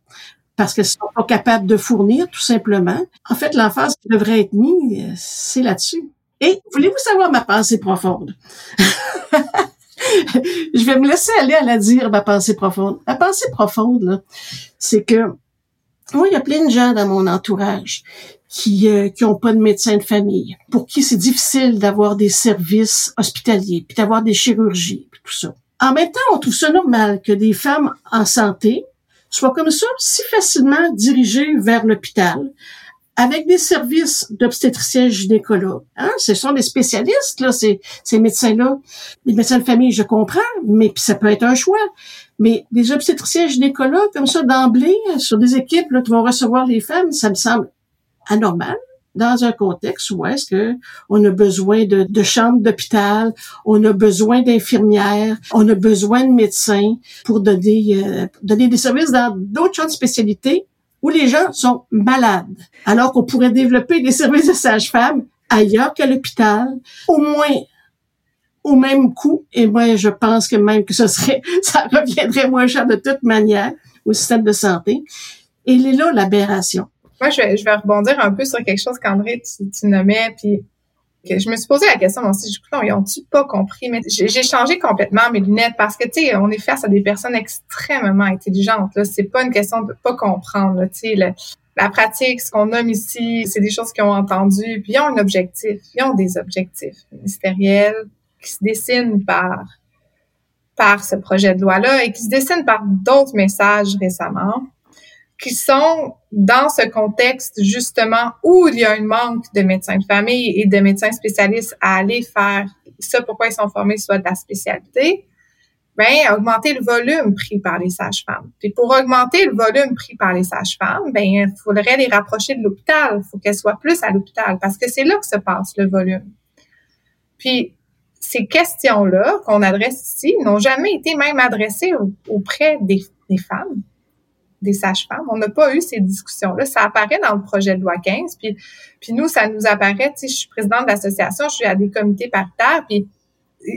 parce qu'elles sont pas capables de fournir, tout simplement. En fait, l'emphase qui devrait être mise, euh, c'est là-dessus. Et voulez-vous savoir ma pensée profonde? je vais me laisser aller à la dire, ma pensée profonde. Ma pensée profonde, c'est que Moi, il y a plein de gens dans mon entourage qui euh, qui pas de médecin de famille, pour qui c'est difficile d'avoir des services hospitaliers, puis d'avoir des chirurgies, puis tout ça. En même temps, on trouve ça normal que des femmes en santé soient comme ça si facilement dirigées vers l'hôpital, avec des services d'obstétricien gynécologue. Hein? Ce sont des spécialistes, là, ces, ces médecins-là. Les médecins de famille, je comprends, mais puis ça peut être un choix. Mais des obstétriciens gynécologues, comme ça, d'emblée, sur des équipes là, qui vont recevoir les femmes, ça me semble anormal dans un contexte où est-ce que on a besoin de, de chambres d'hôpital, on a besoin d'infirmières, on a besoin de médecins pour donner euh, donner des services dans d'autres champs de spécialité où les gens sont malades, alors qu'on pourrait développer des services de sage-femme ailleurs qu'à l'hôpital, au moins au même coût. Et moi, je pense que même que ce serait, ça reviendrait moins cher de toute manière au système de santé. Et il est là l'aberration. Moi, je vais, je vais rebondir un peu sur quelque chose qu'André, tu, tu nommais, puis je me suis posé la question aussi, je ils ont-tu pas compris? Mais j'ai changé complètement mes lunettes parce que, tu sais, on est face à des personnes extrêmement intelligentes. Là, c'est pas une question de pas comprendre. Tu sais, la pratique, ce qu'on nomme ici, c'est des choses qu'ils ont entendues, puis ils ont un objectif, ils ont des objectifs ministériels qui se dessinent par par ce projet de loi-là et qui se dessinent par d'autres messages récemment qui sont dans ce contexte justement où il y a un manque de médecins de famille et de médecins spécialistes à aller faire ça pourquoi ils sont formés soit de la spécialité, ben augmenter le volume pris par les sages-femmes. Puis pour augmenter le volume pris par les sages-femmes, ben il faudrait les rapprocher de l'hôpital, il faut qu'elles soient plus à l'hôpital parce que c'est là que se passe le volume. Puis ces questions-là qu'on adresse ici n'ont jamais été même adressées auprès des, des femmes des sages-femmes. On n'a pas eu ces discussions-là. Ça apparaît dans le projet de loi 15. Puis, puis nous, ça nous apparaît, tu je suis présidente de l'association, je suis à des comités paritaires, puis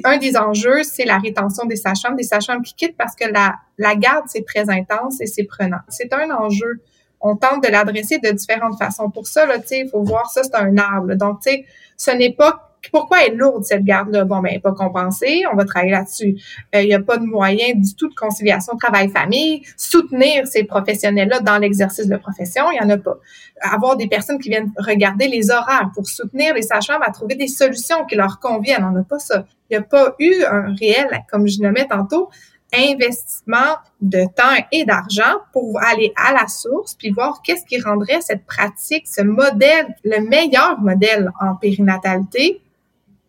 un des enjeux, c'est la rétention des sages-femmes, des sages-femmes qui quittent parce que la, la garde, c'est très intense et c'est prenant. C'est un enjeu. On tente de l'adresser de différentes façons. Pour ça, là, il faut voir ça, c'est un arbre. Donc, ce n'est pas pourquoi est lourde cette garde-là? Bon, ben, pas compensée, on va travailler là-dessus. Il euh, n'y a pas de moyen du tout de conciliation travail-famille, soutenir ces professionnels-là dans l'exercice de profession, il n'y en a pas. Avoir des personnes qui viennent regarder les horaires pour soutenir les sages-femmes à trouver des solutions qui leur conviennent, on n'a pas ça. Il n'y a pas eu un réel, comme je nommais tantôt, investissement de temps et d'argent pour aller à la source puis voir qu'est-ce qui rendrait cette pratique, ce modèle, le meilleur modèle en périnatalité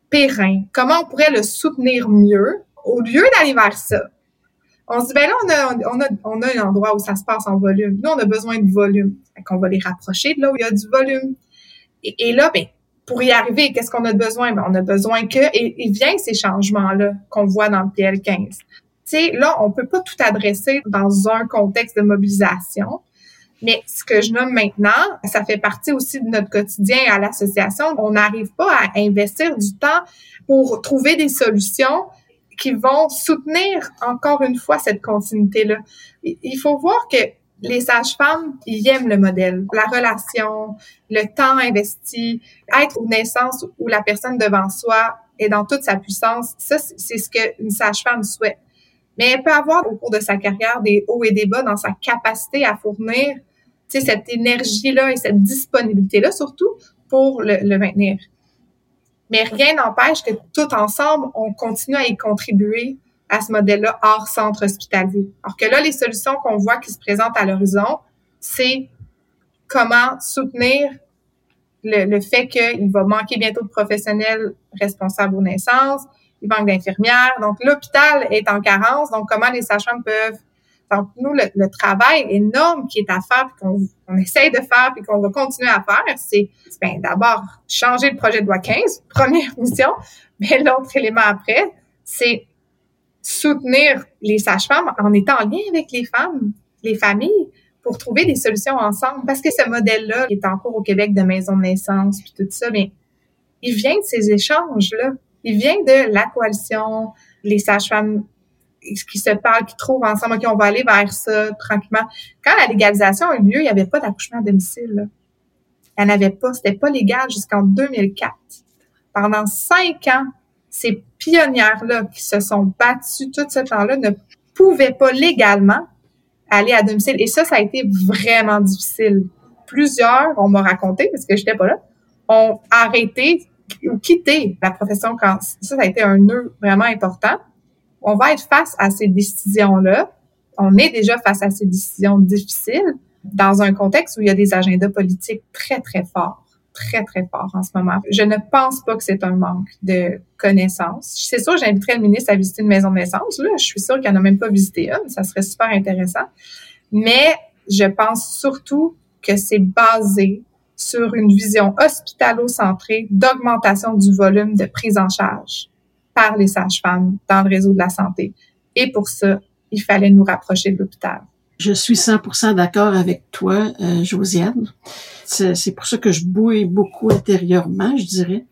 périn, comment on pourrait le soutenir mieux au lieu d'aller vers ça? On se dit, ben là, on a, on, a, on a un endroit où ça se passe en volume. Nous, on a besoin de volume. Fait qu'on va les rapprocher de là où il y a du volume. Et, là, ben, pour y arriver, qu'est-ce qu'on a besoin? Ben, on a besoin que, et, et vient ces changements-là qu'on voit dans le PL15. Tu sais, là, on peut pas tout adresser dans un contexte de mobilisation. Mais ce que je nomme maintenant, ça fait partie aussi de notre quotidien à l'association. On n'arrive pas à investir du temps pour trouver des solutions qui vont soutenir encore une fois cette continuité-là. Il faut voir que les sages-femmes, ils aiment le modèle, la relation, le temps investi, être aux naissance où la personne devant soi est dans toute sa puissance. Ça, c'est ce qu'une sage-femme souhaite. Mais elle peut avoir au cours de sa carrière des hauts et des bas dans sa capacité à fournir cette énergie-là et cette disponibilité-là, surtout pour le, maintenir. Mais rien n'empêche que tout ensemble, on continue à y contribuer à ce modèle-là hors centre hospitalier. Alors que là, les solutions qu'on voit qui se présentent à l'horizon, c'est comment soutenir le, le fait qu'il va manquer bientôt de professionnels responsables aux naissances, il manque d'infirmières. Donc, l'hôpital est en carence. Donc, comment les sages-femmes peuvent donc, nous, le, travail énorme qui est à faire, qu'on on essaye de faire, puis qu'on va continuer à faire, c'est ben, d'abord changer le projet de loi 15, première mission, mais l'autre élément après, c'est soutenir les sages-femmes en étant en lien avec les femmes, les familles, pour trouver des solutions ensemble. Parce que ce modèle-là, qui est en cours au Québec de maison de naissance, puis tout ça, mais il vient de ces échanges-là. Il vient de la coalition, les sages-femmes qui se parlent, qui trouvent ensemble, OK, on va aller vers ça tranquillement. Quand la légalisation a eu lieu, il n'y avait pas d'accouchement à domicile. Il en avait pas. C'était pas légal jusqu'en 2004. Pendant cinq ans, ces pionnières-là qui se sont battues tout ce temps-là ne pouvaient pas légalement aller à domicile. Et ça, ça a été vraiment difficile. Plusieurs, on m'a raconté, parce que j'étais pas là, ont arrêté ou quitté la profession quand ça, a été un nœud vraiment important. On va être face à ces décisions-là. On est déjà face à ces décisions difficiles dans un contexte où il y a des agendas politiques très, très forts très, très forts en ce moment. Je ne pense pas que c'est un manque de connaissances. C'est sûr, j'inviterais le ministre à visiter une maison de naissance. Là, je suis sûre qu'il n'en a même pas visité une. Ça serait super intéressant. Mais je pense surtout que c'est basé sur une vision hospitalo-centrée d'augmentation du volume de prise en charge par les sages-femmes dans le réseau de la santé. Et pour ça, il fallait nous rapprocher de l'hôpital. Je suis 100% d'accord avec toi, euh, Josiane. C'est pour ça que je bouille beaucoup intérieurement, je dirais,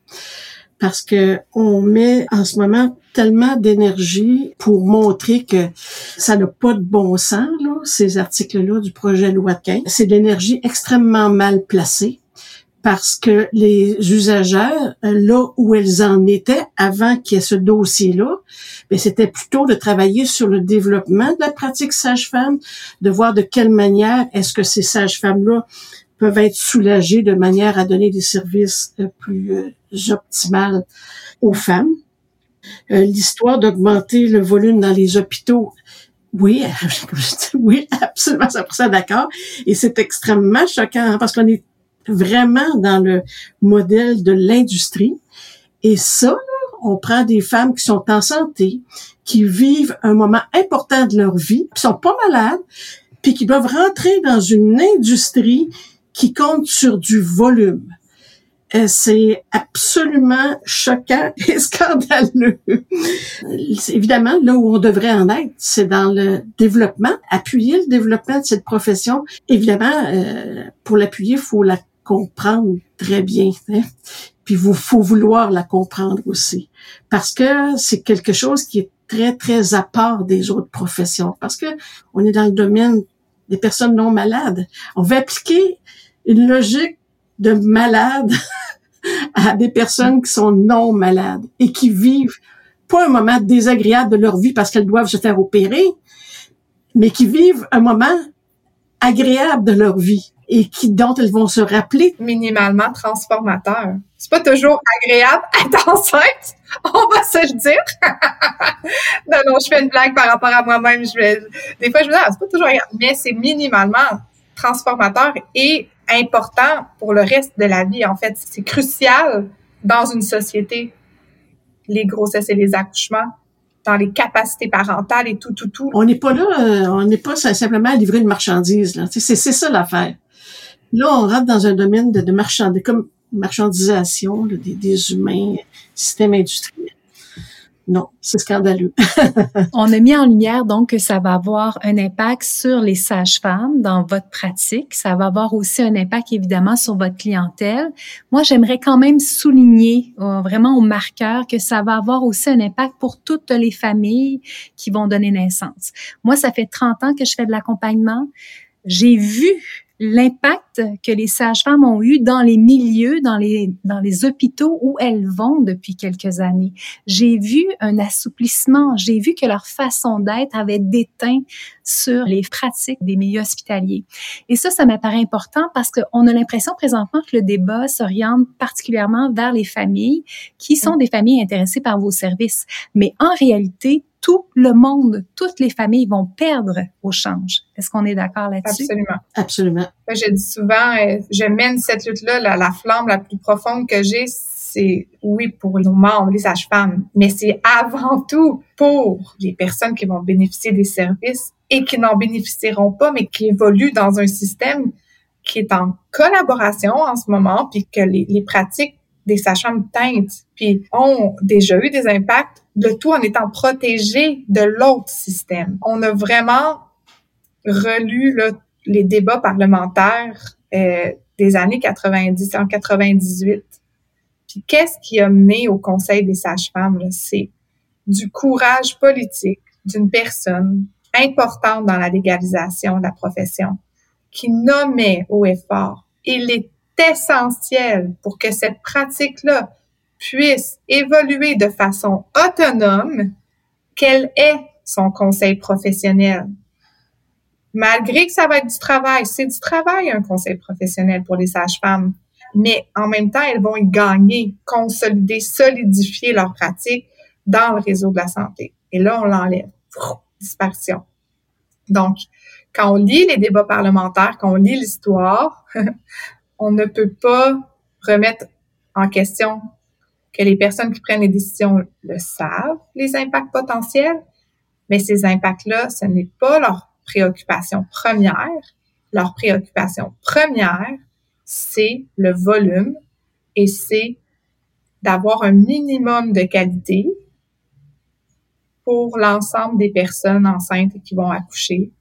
parce que on met en ce moment tellement d'énergie pour montrer que ça n'a pas de bon sens, là, ces articles-là du projet loi 15. C'est de l'énergie extrêmement mal placée parce que les usagères, là où elles en étaient avant qu'il y ait ce dossier-là, ben, c'était plutôt de travailler sur le développement de la pratique sage-femme, de voir de quelle manière est-ce que ces sages-femmes-là peuvent être soulagées de manière à donner des services euh, plus euh, optimales aux femmes. Euh, l'histoire d'augmenter le volume dans les hôpitaux, oui, oui, absolument 100% d'accord. Et c'est extrêmement choquant hein, parce qu'on est vraiment dans le modèle de l'industrie. Et ça, on prend des femmes qui sont en santé, qui vivent un moment important de leur vie, qui sont pas malades, puis qui doivent rentrer dans une industrie qui compte sur du volume. C'est absolument choquant et scandaleux. Évidemment, là où on devrait en être, c'est dans le développement, appuyer le développement de cette profession. Évidemment, euh, pour l'appuyer, faut la comprendre très bien. Hein. Puis vous faut vouloir la comprendre aussi, parce que c'est quelque chose qui est très très à part des autres professions, parce que on est dans le domaine des personnes non malades. On va appliquer une logique de malade à des personnes qui sont non malades et qui vivent pas un moment désagréable de leur vie parce qu'elles doivent se faire opérer, mais qui vivent un moment agréable de leur vie et qui dont elles vont se rappeler. Minimalement transformateur. C'est pas toujours agréable être enceinte, on va se le dire. non, non, je fais une blague par rapport à moi-même. Je vais, des fois, je me dis, ah, c'est pas toujours agréable, mais c'est minimalement transformateur et important pour le reste de la vie. En fait, c'est crucial dans une société, les grossesses et les accouchements dans les capacités parentales et tout, tout, tout. On n'est pas là, euh, on n'est pas simplement à livrer une marchandise. Là. C'est, c'est ça l'affaire. Là, on rentre dans un domaine de, de marchand, comme marchandisation des, des humains, système industriel non, c'est scandaleux. On a mis en lumière donc que ça va avoir un impact sur les sages-femmes dans votre pratique. Ça va avoir aussi un impact évidemment sur votre clientèle. Moi, j'aimerais quand même souligner euh, vraiment au marqueur que ça va avoir aussi un impact pour toutes les familles qui vont donner naissance. Moi, ça fait 30 ans que je fais de l'accompagnement. J'ai vu l'impact que les sages-femmes ont eu dans les milieux, dans les, dans les hôpitaux où elles vont depuis quelques années. J'ai vu un assouplissement, j'ai vu que leur façon d'être avait déteint sur les pratiques des milieux hospitaliers. Et ça, ça m'apparaît important parce qu'on a l'impression présentement que le débat s'oriente particulièrement vers les familles qui sont des familles intéressées par vos services. Mais en réalité, tout le monde, toutes les familles vont perdre au change. Est-ce qu'on est, d'accord là-dessus? Absolument. Absolument. Je dis souvent, euh, je mène cette lutte-là, la, flamme la plus profonde que j'ai, c'est oui pour nos membres, les sages-femmes, mais c'est avant tout pour les personnes qui vont bénéficier des services et qui n'en bénéficieront pas, mais qui évoluent dans un système qui est en collaboration en ce moment, puis que les, les pratiques des sages-femmes teintent, puis ont déjà eu des impacts le tout en étant protégé de l'autre système. On a vraiment relu les débats parlementaires euh, des années 90 en 98. Puis qu'est-ce qui a mené au Conseil des sages-femmes? C'est du courage politique d'une personne importante dans la légalisation de la profession qui nommait au effort. Il est essentiel pour que cette pratique-là puisse évoluer de façon autonome, quel est son conseil professionnel? malgré que ça va être du travail, c'est du travail un conseil professionnel pour les sages-femmes, mais en même temps, elles vont y gagner, consolider, solidifier leur pratique dans le réseau de la santé. Et là, on l'enlève. Disparition. Donc, quand on lit les débats parlementaires, quand on lit l'histoire, on ne peut pas remettre en question que les personnes qui prennent les décisions le savent, les impacts potentiels, mais ces impacts-là, ce n'est pas leur préoccupation première. Leur préoccupation première, c'est le volume et c'est d'avoir un minimum de qualité pour l'ensemble des personnes enceintes qui vont accoucher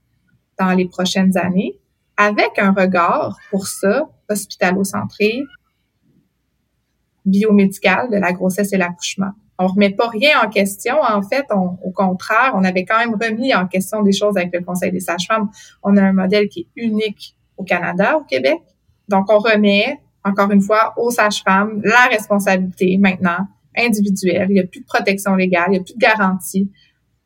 dans les prochaines années, avec un regard pour ça hospitalo-centré, biomédical de la grossesse et l'accouchement. On remet pas rien en question. En fait, au contraire, on avait quand même remis en question des choses avec le Conseil des sages-femmes. On a un modèle qui est unique au Canada, au Québec. Donc, on remet, encore une fois, aux sages-femmes la responsabilité maintenant individuelle. Il n'y a plus de protection légale, il n'y a plus de garantie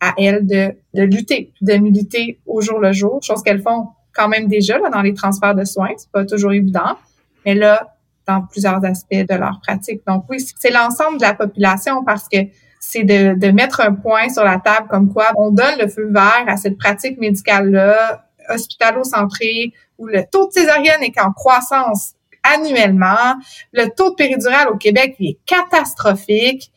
à elles de, de lutter, de militer au jour le jour, chose qu'elles font quand même déjà là, dans les transferts de soins. C'est pas toujours évident. Mais là, dans plusieurs aspects de leur pratique. Donc oui, c'est l'ensemble de la population parce que c'est de, mettre un point sur la table comme quoi on donne le feu vert à cette pratique médicale-là, hospitalo-centrée, où le taux de césarienne est en croissance annuellement. Le taux de péridurale au Québec, il est catastrophique.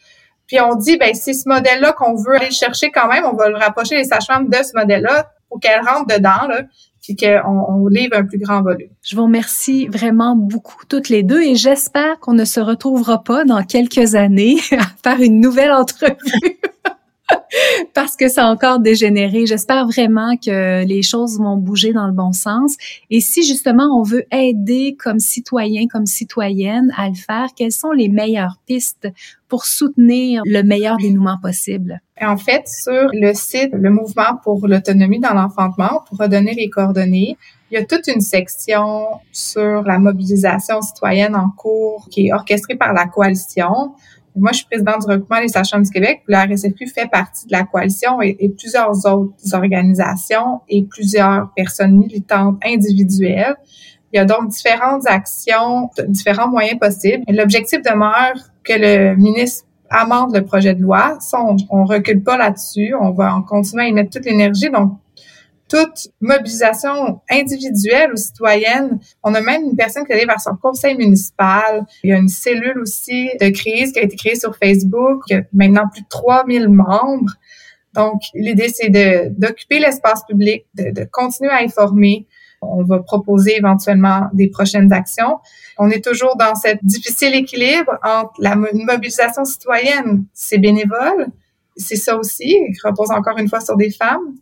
Puis on dit, ben c'est ce modèle-là qu'on veut aller chercher quand même. On va le rapprocher les sages-femmes de ce modèle-là pour qu'elles rentrent dedans. Là puis qu'on on livre un plus grand volume. Je vous remercie vraiment beaucoup toutes les deux et j'espère qu'on ne se retrouvera pas dans quelques années à faire une nouvelle entrevue. parce que ça a encore dégénéré. J'espère vraiment que les choses vont bouger dans le bon sens. Et si justement on veut aider comme citoyen, comme citoyenne à le faire, quelles sont les meilleures pistes pour soutenir le meilleur dénouement possible? En fait, sur le site Le Mouvement pour l'autonomie dans l'enfantement, pour redonner les coordonnées, il y a toute une section sur la mobilisation citoyenne en cours qui est orchestrée par la coalition. Moi, je suis présidente du regroupement des sages-femmes du Québec. La RSFQ fait partie de la coalition et, plusieurs autres organisations et plusieurs personnes militantes individuelles. Il y a donc différentes actions, différents moyens possibles. L'objectif demeure que le ministre amende le projet de loi. Ça, on, on recule pas là-dessus. On va en continuer à y mettre toute l'énergie. Donc, toute mobilisation individuelle ou citoyenne. On a même une personne qui est allée vers son conseil municipal. Il y a une cellule aussi de crise qui a été créée sur Facebook. Il y a maintenant plus de 3000 membres. Donc, l'idée, c'est d'occuper l'espace public, de continuer à informer. On va proposer éventuellement des prochaines actions. On est toujours dans cette difficile équilibre entre la mobilisation citoyenne, c'est bénévole, c'est ça aussi, qui repose encore une fois sur des femmes,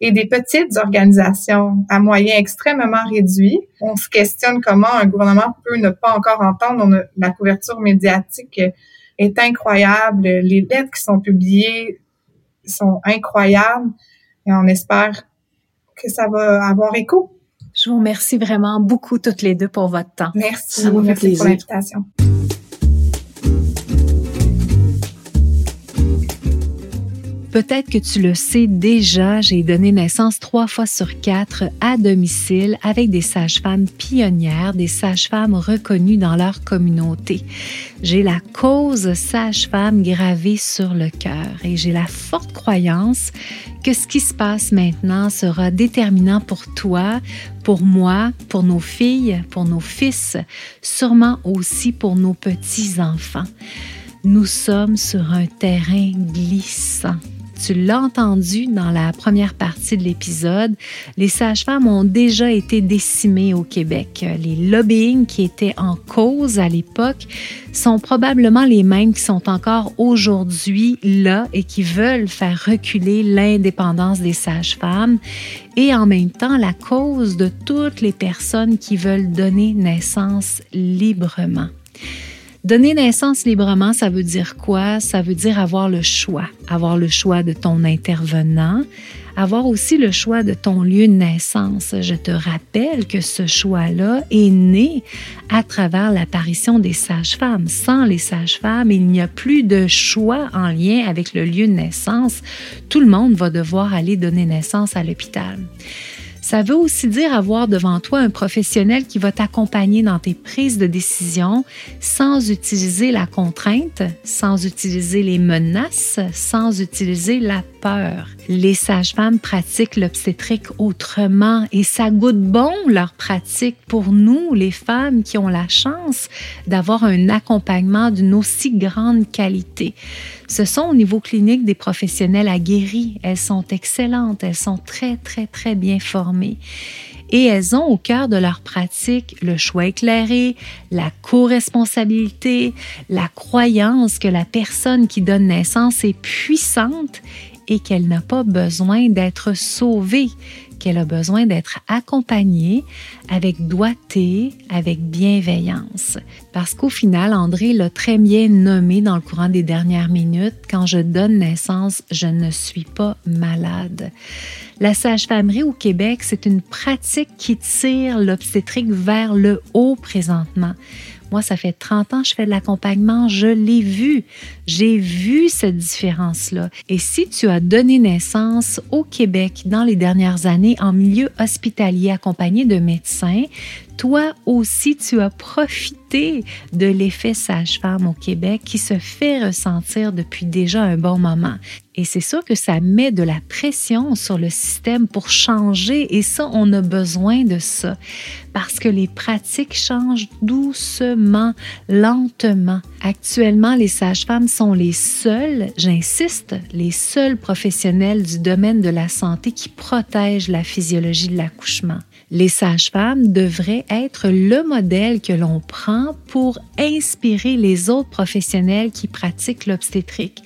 et des petites organisations à moyens extrêmement réduits. On se questionne comment un gouvernement peut ne pas encore entendre. la couverture médiatique est incroyable. Les lettres qui sont publiées sont incroyables et on espère que ça va avoir écho. Je vous remercie vraiment beaucoup toutes les deux pour votre temps. Merci. Merci pour l'invitation. Peut-être que tu le sais déjà, j'ai donné naissance trois fois sur quatre à domicile avec des sages-femmes pionnières, des sages-femmes reconnues dans leur communauté. J'ai la cause sage-femme gravée sur le cœur et j'ai la forte croyance que ce qui se passe maintenant sera déterminant pour toi, pour moi, pour nos filles, pour nos fils, sûrement aussi pour nos petits-enfants. Nous sommes sur un terrain glissant tu l'as entendu dans la première partie de l'épisode, les sages-femmes ont déjà été décimées au Québec. Les lobbying qui étaient en cause à l'époque sont probablement les mêmes qui sont encore aujourd'hui là et qui veulent faire reculer l'indépendance des sages-femmes et en même temps la cause de toutes les personnes qui veulent donner naissance librement. Donner naissance librement, ça veut dire quoi? Ça veut dire avoir le choix. Avoir le choix de ton intervenant, avoir aussi le choix de ton lieu de naissance. Je te rappelle que ce choix-là est né à travers l'apparition des sages-femmes. Sans les sages-femmes, il n'y a plus de choix en lien avec le lieu de naissance. Tout le monde va devoir aller donner naissance à l'hôpital. Ça veut aussi dire avoir devant toi un professionnel qui va t'accompagner dans tes prises de décision sans utiliser la contrainte, sans utiliser les menaces, sans utiliser la peur. Les sages-femmes pratiquent l'obstétrique autrement et ça goûte bon leur pratique pour nous, les femmes qui ont la chance d'avoir un accompagnement d'une aussi grande qualité. Ce sont au niveau clinique des professionnels aguerris. Elles sont excellentes, elles sont très, très, très bien formées. Et elles ont au cœur de leur pratique le choix éclairé, la co-responsabilité, la croyance que la personne qui donne naissance est puissante et qu'elle n'a pas besoin d'être sauvée, qu'elle a besoin d'être accompagnée avec doigté, avec bienveillance. Parce qu'au final, André l'a très bien nommé dans le courant des dernières minutes, quand je donne naissance, je ne suis pas malade. La sage-famerie au Québec, c'est une pratique qui tire l'obstétrique vers le haut présentement. Moi, ça fait 30 ans que je fais de l'accompagnement, je l'ai vu. J'ai vu cette différence-là. Et si tu as donné naissance au Québec dans les dernières années en milieu hospitalier accompagné de médecins, toi aussi, tu as profité de l'effet sage-femme au Québec qui se fait ressentir depuis déjà un bon moment. Et c'est sûr que ça met de la pression sur le système pour changer et ça, on a besoin de ça parce que les pratiques changent doucement, lentement. Actuellement, les sages-femmes sont les seuls, j'insiste, les seuls professionnels du domaine de la santé qui protègent la physiologie de l'accouchement. Les sages-femmes devraient être le modèle que l'on prend pour inspirer les autres professionnels qui pratiquent l'obstétrique.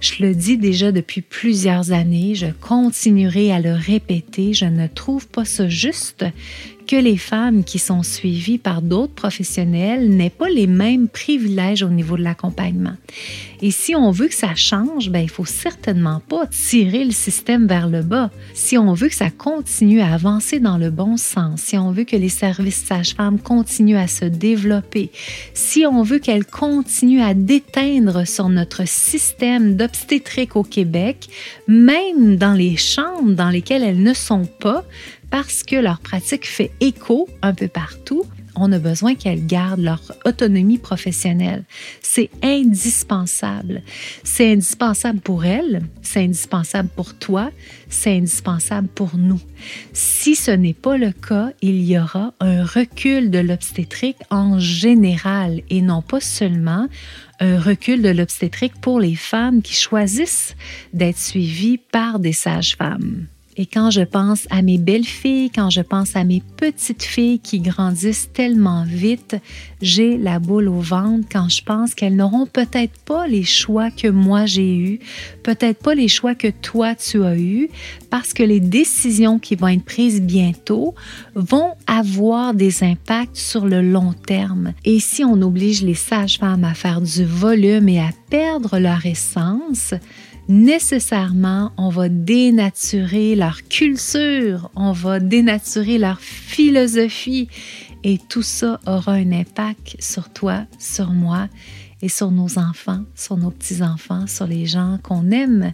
Je le dis déjà depuis plusieurs années, je continuerai à le répéter, je ne trouve pas ça juste que les femmes qui sont suivies par d'autres professionnels n'aient pas les mêmes privilèges au niveau de l'accompagnement. Et si on veut que ça change, ben, il faut certainement pas tirer le système vers le bas. Si on veut que ça continue à avancer dans le bon sens, si on veut que les services sages-femmes continuent à se développer, si on veut qu'elles continuent à déteindre sur notre système d'obstétrique au Québec, même dans les chambres dans lesquelles elles ne sont pas, parce que leur pratique fait écho un peu partout, on a besoin qu'elles gardent leur autonomie professionnelle. C'est indispensable. C'est indispensable pour elles, c'est indispensable pour toi, c'est indispensable pour nous. Si ce n'est pas le cas, il y aura un recul de l'obstétrique en général et non pas seulement un recul de l'obstétrique pour les femmes qui choisissent d'être suivies par des sages-femmes. Et quand je pense à mes belles filles, quand je pense à mes petites filles qui grandissent tellement vite, j'ai la boule au ventre quand je pense qu'elles n'auront peut-être pas les choix que moi j'ai eus, peut-être pas les choix que toi tu as eus, parce que les décisions qui vont être prises bientôt vont avoir des impacts sur le long terme. Et si on oblige les sages-femmes à faire du volume et à perdre leur essence, nécessairement, on va dénaturer leur culture, on va dénaturer leur philosophie. Et tout ça aura un impact sur toi, sur moi et sur nos enfants, sur nos petits-enfants, sur les gens qu'on aime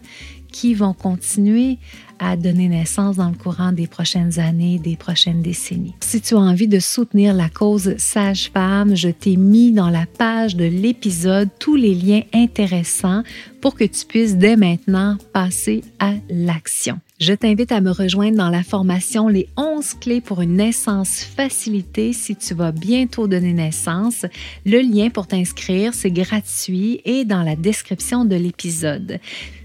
qui vont continuer à donner naissance dans le courant des prochaines années, des prochaines décennies. Si tu as envie de soutenir la cause Sage-Femme, je t'ai mis dans la page de l'épisode tous les liens intéressants pour que tu puisses dès maintenant passer à l'action. Je t'invite à me rejoindre dans la formation Les 11 clés pour une naissance facilitée si tu vas bientôt donner naissance. Le lien pour t'inscrire, c'est gratuit et dans la description de l'épisode.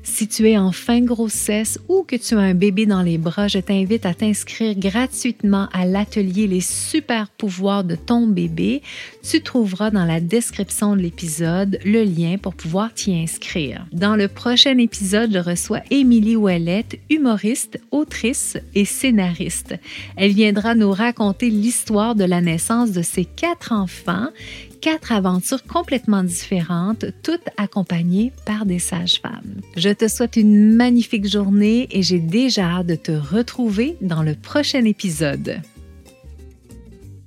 Si tu es en fin grossesse ou que tu as un bébé dans les bras, je t'invite à t'inscrire gratuitement à l'atelier Les super pouvoirs de ton bébé. Tu trouveras dans la description de l'épisode le lien pour pouvoir t'y inscrire. Dans le prochain épisode, je reçois Émilie Ouellette, humoriste, autrice et scénariste. Elle viendra nous raconter l'histoire de la naissance de ses quatre enfants quatre aventures complètement différentes, toutes accompagnées par des sages-femmes. Je te souhaite une magnifique journée et j'ai déjà hâte de te retrouver dans le prochain épisode.